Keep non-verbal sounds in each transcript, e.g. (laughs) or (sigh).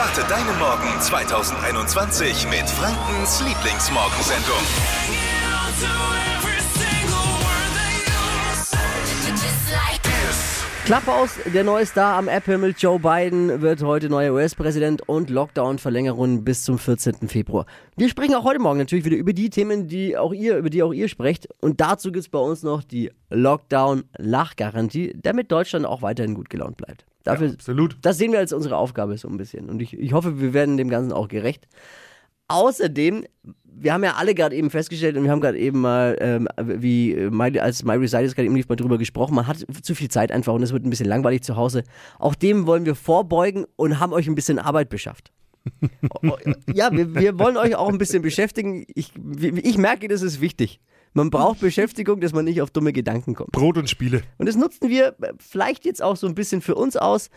Starte deinen Morgen 2021 mit Frankens Lieblingsmorgensendung. Klapphaus, der neue Star am App-Himmel, Joe Biden, wird heute neuer US-Präsident und Lockdown-Verlängerung bis zum 14. Februar. Wir sprechen auch heute Morgen natürlich wieder über die Themen, die auch ihr, über die auch ihr sprecht. Und dazu gibt es bei uns noch die Lockdown-Lachgarantie, damit Deutschland auch weiterhin gut gelaunt bleibt. Dafür, Ja, absolut. Das sehen wir als unsere Aufgabe so ein bisschen. Und ich, ich hoffe, wir werden dem Ganzen auch gerecht. Außerdem, wir haben ja alle gerade eben festgestellt und wir haben gerade eben mal, ähm, wie äh, My, als My Recitals gerade eben lief, mal drüber gesprochen, man hat zu viel Zeit einfach und es wird ein bisschen langweilig zu Hause. Auch dem wollen wir vorbeugen und haben euch ein bisschen Arbeit beschafft. (laughs) Ja, wir, wir wollen euch auch ein bisschen beschäftigen. Ich, ich merke, das ist wichtig. Man braucht Beschäftigung, dass man nicht auf dumme Gedanken kommt. Brot und Spiele. Und das nutzen wir äh, vielleicht jetzt auch so ein bisschen für uns aus.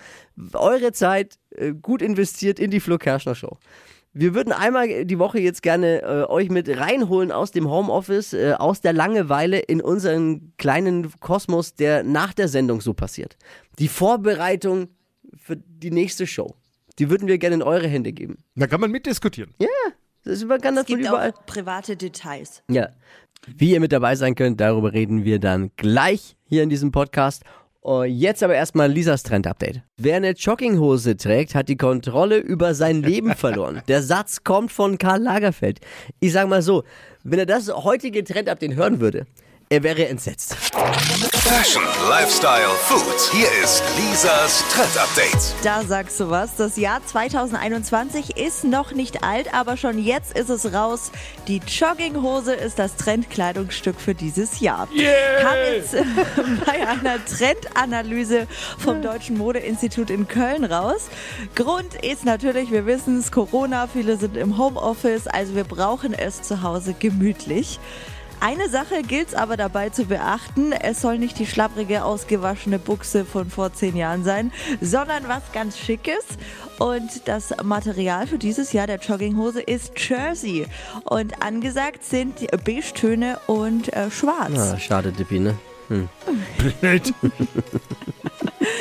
Eure Zeit äh, gut investiert in die Flo Kerschner Show. Wir würden einmal die Woche jetzt gerne äh, euch mit reinholen aus dem Homeoffice, äh, aus der Langeweile in unseren kleinen Kosmos, der nach der Sendung so passiert. Die Vorbereitung für die nächste Show. Die würden wir gerne in eure Hände geben. Da kann man mitdiskutieren. Ja, das, man kann das Es gibt von überall. auch private Details. Ja. Wie ihr mit dabei sein könnt, darüber reden wir dann gleich hier in diesem Podcast. Jetzt aber erstmal Lisas Trend-Update. Wer eine Jogginghose trägt, hat die Kontrolle über sein Leben (laughs) verloren. Der Satz kommt von Karl Lagerfeld. Ich sag mal so, wenn er das heutige Trend-Update hören würde, er wäre entsetzt. Fashion, Lifestyle, Food. Hier ist Lisas Trend Update. Da sagst du was. Das Jahr 2021 ist noch nicht alt, aber schon jetzt ist es raus. Die Jogginghose ist das Trendkleidungsstück für dieses Jahr. Kam jetzt (laughs) bei einer Trendanalyse vom Deutschen Modeinstitut in Köln raus. Grund ist natürlich, wir wissen es, Corona, viele sind im Homeoffice, also wir brauchen es zu Hause gemütlich. Eine Sache gilt es aber dabei zu beachten. Es soll nicht die schlapprige, ausgewaschene Buchse von vor zehn Jahren sein, sondern was ganz Schickes. Und das Material für dieses Jahr der Jogginghose ist Jersey. Und angesagt sind die Beige-Töne und äh, Schwarz. Ah, schade, Dippi, ne? Blöd. (laughs)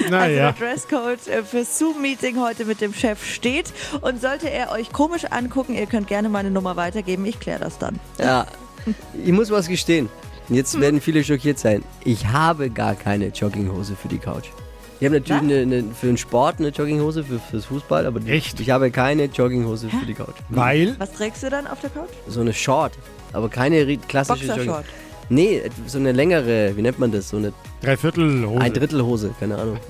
Also naja. der Dresscode äh, fürs Zoom-Meeting heute mit dem Chef steht. Und sollte er euch komisch angucken, ihr könnt gerne meine Nummer weitergeben. Ich kläre das dann. Ja, (laughs) ich muss was gestehen. Jetzt werden viele schockiert sein. Ich habe gar keine Jogginghose für die Couch. Ich habe natürlich eine, eine, für den Sport eine Jogginghose, für, fürs Fußball, aber Echt? ich habe keine Jogginghose für die Couch. Weil Was trägst du dann auf der Couch? So eine Short, aber keine klassische Boxershort. Jogging. Nee, so eine längere, wie nennt man das? So eine Dreiviertel Hose. ein Drittelhose, keine Ahnung. (laughs)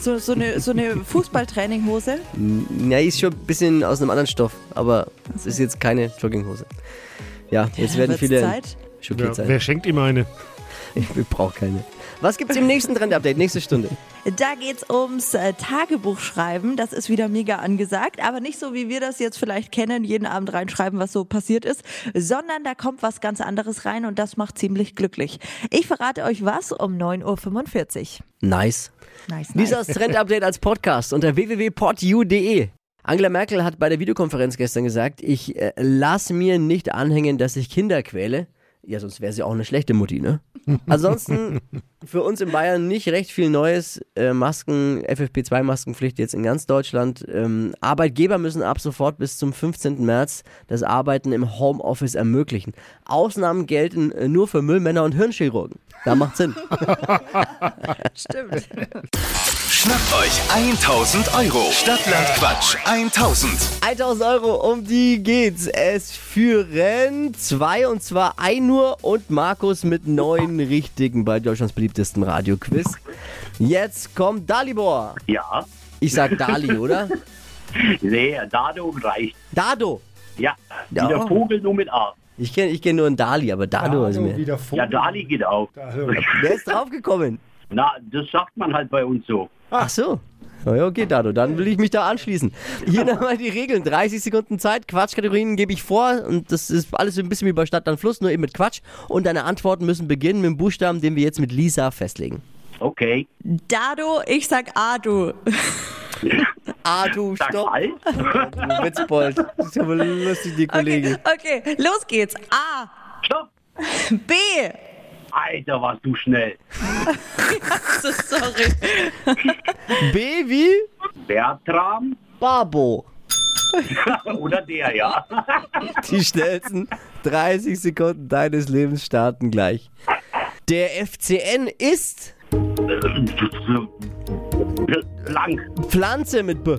So, so eine, so eine Fußballtraininghose? Ja, ist schon ein bisschen aus einem anderen Stoff, aber es ist jetzt keine Jogginghose. Ja, jetzt werden Wird's viele Zeit? schockiert Ja, sein. wer schenkt ihm eine? (laughs) Ich brauche keine. Was gibt's im nächsten Trend-Update, nächste Stunde? Da geht's ums äh, Tagebuchschreiben. Das ist wieder mega angesagt, aber nicht so, wie wir das jetzt vielleicht kennen, jeden Abend reinschreiben, was so passiert ist, sondern da kommt was ganz anderes rein und das macht ziemlich glücklich. Ich verrate euch was um 9.45 Uhr. Nice. Nice, nice. Lisas Trend-Update als Podcast unter www.podu.de. Angela Merkel hat bei der Videokonferenz gestern gesagt, ich äh, lass mir nicht anhängen, dass ich Kinder quäle. Ja, sonst wäre sie auch eine schlechte Mutti, ne? (laughs) Ansonsten für uns in Bayern nicht recht viel Neues. Äh, Masken, FFP2-Maskenpflicht jetzt in ganz Deutschland. Ähm, Arbeitgeber müssen ab sofort bis zum 15. März das Arbeiten im Homeoffice ermöglichen. Ausnahmen gelten äh, nur für Müllmänner und Hirnchirurgen. Da macht Sinn. (laughs) Stimmt. (laughs) Schnappt euch 1000 Euro. Stadtland Quatsch 1000. 1000 Euro, um die geht's. Es führen zwei und zwar Einur und Markus mit neun richtigen bei Deutschlands beliebtesten Radioquiz. Jetzt kommt Dalibor. Ja, Ich sag Dali, oder? (laughs) nee, Dado reicht. Dado. Ja, Ja. wie der Vogel nur mit A. Ich kenne ich kenn nur einen Dali, aber Dado ist mir. wieder Ja, Dali geht auch. Wer ist draufgekommen? Na, das sagt man halt bei uns so. Ach so. Ja, okay, Dado, dann will ich mich da anschließen. Hier (laughs) nochmal die Regeln. 30 Sekunden Zeit, Quatschkategorien gebe ich vor und das ist alles so ein bisschen wie bei Stadt, dann Fluss, nur eben mit Quatsch. Und deine Antworten müssen beginnen mit dem Buchstaben, den wir jetzt mit Lisa festlegen. Okay. Dado, ich sag. Ah, du, (laughs) Sag stopp. alt. Du Witzbold. Das ist aber lustig, die Okay, Kollegin. okay, los geht's. A, Stopp. B. Alter, warst du schnell. (laughs) So, sorry. B wie? Bertram, Babo. (laughs) Oder der, ja. Die schnellsten 30 Sekunden deines Lebens starten gleich. Der FCN ist Lang. Pflanze mit B. Äh,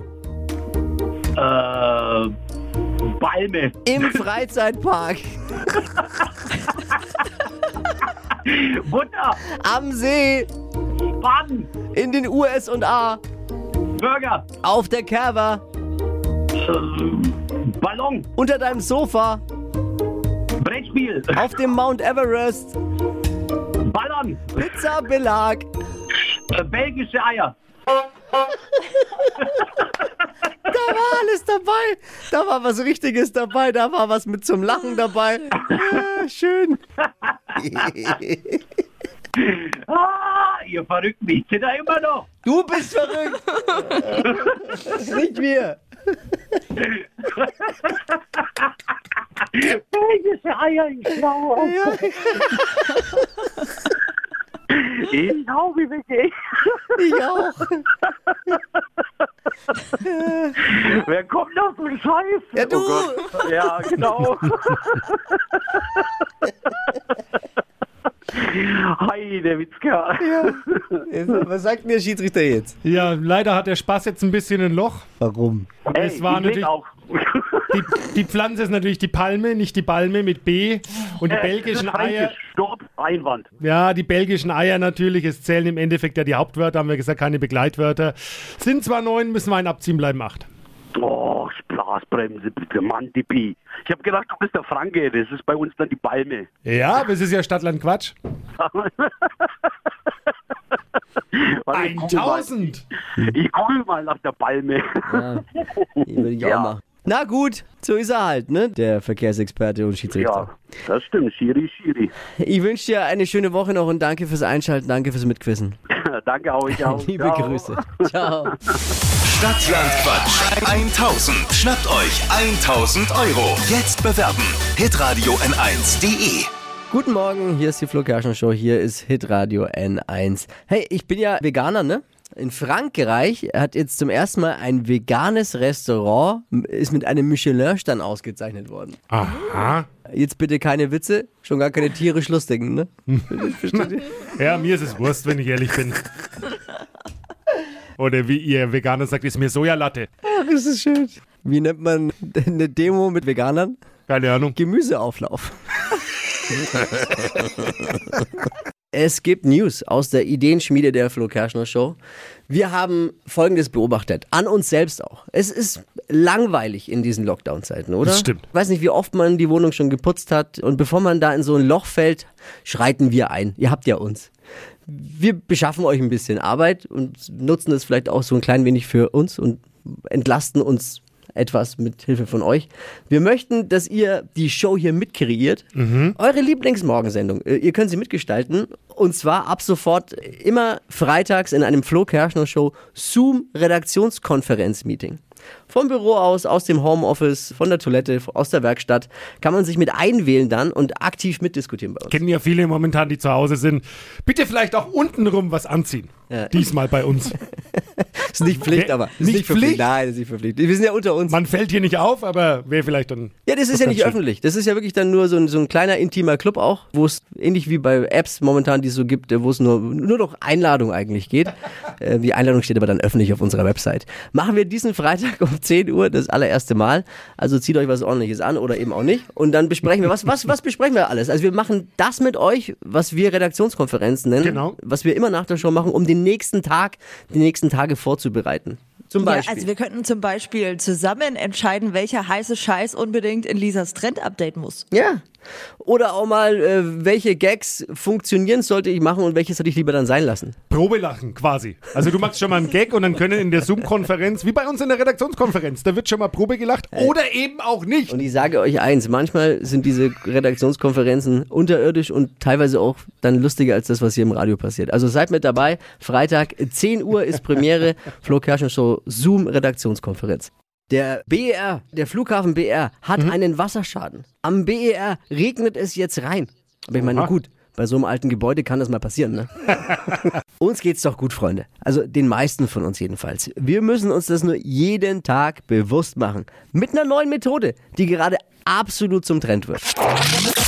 Balme. Im Freizeitpark. (laughs) Butter. Am See. Baden. In den USA. Burger. Auf der Kerber. Ballon. Unter deinem Sofa. Brettspiel. Auf dem Mount Everest. Ballern. Pizzabelag. Belgische Eier. (laughs) Da war alles dabei. Da war was Richtiges dabei. Da war was mit zum Lachen dabei. Ja, schön. Ah, (laughs) ihr verrückt mich. Sind da immer noch? Du bist verrückt. (laughs) Nicht wir. Belgische Eier, ich schlau. Ich hau wie weg. Ich auch. (laughs) (laughs) Wer kommt auf so einen Scheiß? Ja, du. Gott. Ja, genau. (laughs) Heide Witzka. Was sagt der Schiedsrichter jetzt? Ja, leider hat der Spaß jetzt ein bisschen ein Loch. Warum? Ey, Es war natürlich- auch. Die, die Pflanze ist natürlich die Palme, nicht die Balme mit B. Und die belgischen Eier, Stopp, Einwand. ja, die belgischen Eier natürlich, es zählen im Endeffekt ja die Hauptwörter, haben wir gesagt, keine Begleitwörter. Sind zwar neun, müssen wir ein abziehen, bleiben acht. Oh, Blasbremse, bitte, Mann, die Pi. Ich habe gedacht, du bist der Franke, das ist bei uns dann die Palme. Ja, aber es ist ja Stadtland Quatsch. (laughs) Warte, ich google mal. 1000! Ich google mal nach der Palme. Die würde ich auch Ja. machen. Na gut, so ist er halt, ne? Der Verkehrsexperte und Schiedsrichter. Ja, das stimmt, Schiri, Schiri. Ich wünsche dir eine schöne Woche noch und danke fürs Einschalten, danke fürs Mitquissen. (laughs) Danke auch, ich auch. (laughs) Liebe Ciao. Grüße. (laughs) Ciao. Stadtland Quatsch 1000. Schnappt euch 1000 Euro. Jetzt bewerben. Hitradio N1.de. Guten Morgen, hier ist die Flo Kerschner Show, hier ist Hitradio N1. Hey, ich bin ja Veganer, ne? In Frankreich hat jetzt zum ersten Mal ein veganes Restaurant, ist mit einem Michelin-Stern ausgezeichnet worden. Aha. Jetzt bitte keine Witze, schon gar keine tierisch lustigen, ne? (laughs) Ja, mir ist es Wurst, wenn ich ehrlich bin. Oder wie ihr Veganer sagt, ist mir Sojalatte. Ach, ist das schön. Wie nennt man eine Demo mit Veganern? Keine Ahnung. Gemüseauflauf. (laughs) es gibt News aus der Ideenschmiede der Flo Kerschner Show. Wir haben Folgendes beobachtet, an uns selbst auch. Es ist langweilig in diesen Lockdown-Zeiten, oder? Das stimmt. Ich weiß nicht, wie oft man die Wohnung schon geputzt hat. Und bevor man da in so ein Loch fällt, schreiten wir ein. Ihr habt ja uns. Wir beschaffen euch ein bisschen Arbeit und nutzen es vielleicht auch so ein klein wenig für uns und entlasten uns etwas mit Hilfe von euch. Wir möchten, dass ihr die Show hier mitkreiert. Eure Lieblingsmorgensendung. Äh, Ihr könnt sie mitgestalten. Und zwar ab sofort immer freitags in einem Flo Kerschner Show Zoom Redaktionskonferenz-Meeting. Vom Büro aus, aus dem Homeoffice, von der Toilette, aus der Werkstatt kann man sich mit einwählen dann und aktiv mitdiskutieren bei uns. Kennen ja viele momentan, die zu Hause sind. Bitte vielleicht auch untenrum was anziehen. Ja. Diesmal bei uns. (laughs) Ist nicht Pflicht, aber. Ist nicht Verpflicht. Pflicht? Nein, das ist nicht verpflichtet. Wir sind ja unter uns. Man fällt hier nicht auf, aber wäre vielleicht dann. Ja, das ist ja nicht schön. öffentlich. Das ist ja wirklich dann nur so ein, so ein kleiner intimer Club auch, wo es ähnlich wie bei Apps momentan, die es so gibt, wo es nur, nur noch Einladung eigentlich geht. (laughs) Äh, die Einladung steht aber dann öffentlich auf unserer Website. Machen wir diesen Freitag um 10 Uhr das allererste Mal. Also zieht euch was ordentliches an oder eben auch nicht. Und dann besprechen wir, was, was, was besprechen wir alles? Also wir machen das mit euch, was wir Redaktionskonferenzen nennen. Genau. Was wir immer nach der Show machen, um den nächsten Tag, die nächsten Tage vorzubereiten. Zum Ja, Beispiel. also wir könnten zum Beispiel zusammen entscheiden, welcher heiße Scheiß unbedingt in Lisas Trend-Update muss. Ja. Oder auch mal, äh, welche Gags funktionieren sollte ich machen und welche sollte ich lieber dann sein lassen. Probelachen quasi. Also du machst schon mal einen Gag und dann können in der Zoom-Konferenz, wie bei uns in der Redaktionskonferenz, da wird schon mal Probe gelacht oder eben auch nicht. Und ich sage euch eins, manchmal sind diese Redaktionskonferenzen unterirdisch und teilweise auch dann lustiger als das, was hier im Radio passiert. Also seid mit dabei. Freitag 10 Uhr ist Premiere. (laughs) Flo Kerschen Show Zoom Redaktionskonferenz. Der BER, der Flughafen BER, hat einen Wasserschaden. Am BER regnet es jetzt rein. Aber ich meine, Oha. gut, bei so einem alten Gebäude kann das mal passieren, ne? (laughs) uns geht's doch gut, Freunde. Also den meisten von uns jedenfalls. Wir müssen uns das nur jeden Tag bewusst machen. Mit einer neuen Methode, die gerade absolut zum Trend wird.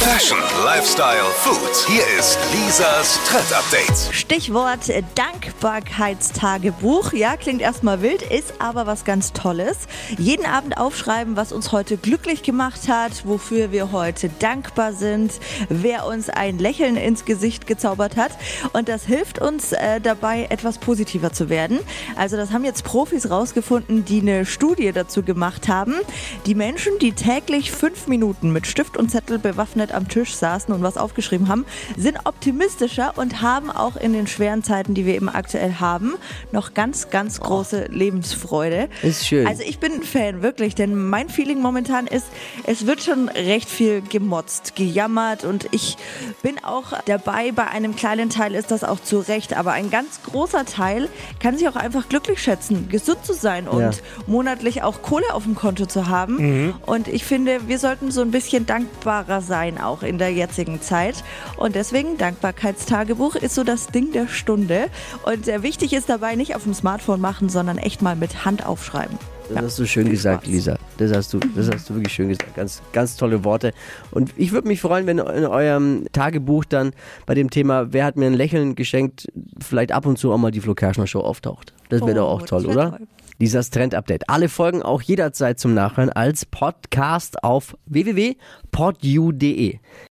Fashion, Lifestyle, Food. Hier ist Lisas Trend Update. Stichwort äh, Dankbarkeitstagebuch. Ja, klingt erstmal wild, ist aber was ganz Tolles. Jeden Abend aufschreiben, was uns heute glücklich gemacht hat, wofür wir heute dankbar sind, wer uns ein Lächeln ins Gesicht gezaubert hat. Und das hilft uns äh, dabei, etwas positiver zu werden. Also das haben jetzt Profis rausgefunden, die eine Studie dazu gemacht haben. Die Menschen, die täglich fünf Minuten mit Stift und Zettel bewaffnet am Tisch saßen und was aufgeschrieben haben, sind optimistischer und haben auch in den schweren Zeiten, die wir eben aktuell haben, noch ganz, ganz große Lebensfreude. Ist schön. Also ich bin ein Fan, wirklich, denn mein Feeling momentan ist, es wird schon recht viel gemotzt, gejammert und ich bin auch dabei, bei einem kleinen Teil ist das auch zu Recht, aber ein ganz großer Teil kann sich auch einfach glücklich schätzen, gesund zu sein und Ja. monatlich auch Kohle auf dem Konto zu haben. Und ich finde, wir sollten so ein bisschen dankbarer sein, auch in der jetzigen Zeit. Und deswegen, Dankbarkeitstagebuch ist so das Ding der Stunde. Und sehr wichtig ist dabei nicht auf dem Smartphone machen, sondern echt mal mit Hand aufschreiben. Das hast du schön viel gesagt, Spaß. Lisa. Das hast du, das hast du wirklich schön gesagt. Ganz, ganz tolle Worte. Und ich würde mich freuen, wenn in eurem Tagebuch dann bei dem Thema, wer hat mir ein Lächeln geschenkt, vielleicht ab und zu auch mal die Flo Kerschner Show auftaucht. Das wäre doch Oh, auch das toll, oder? toll. Lisas Trend Update. Alle Folgen auch jederzeit zum Nachhören als Podcast auf www.podu.de.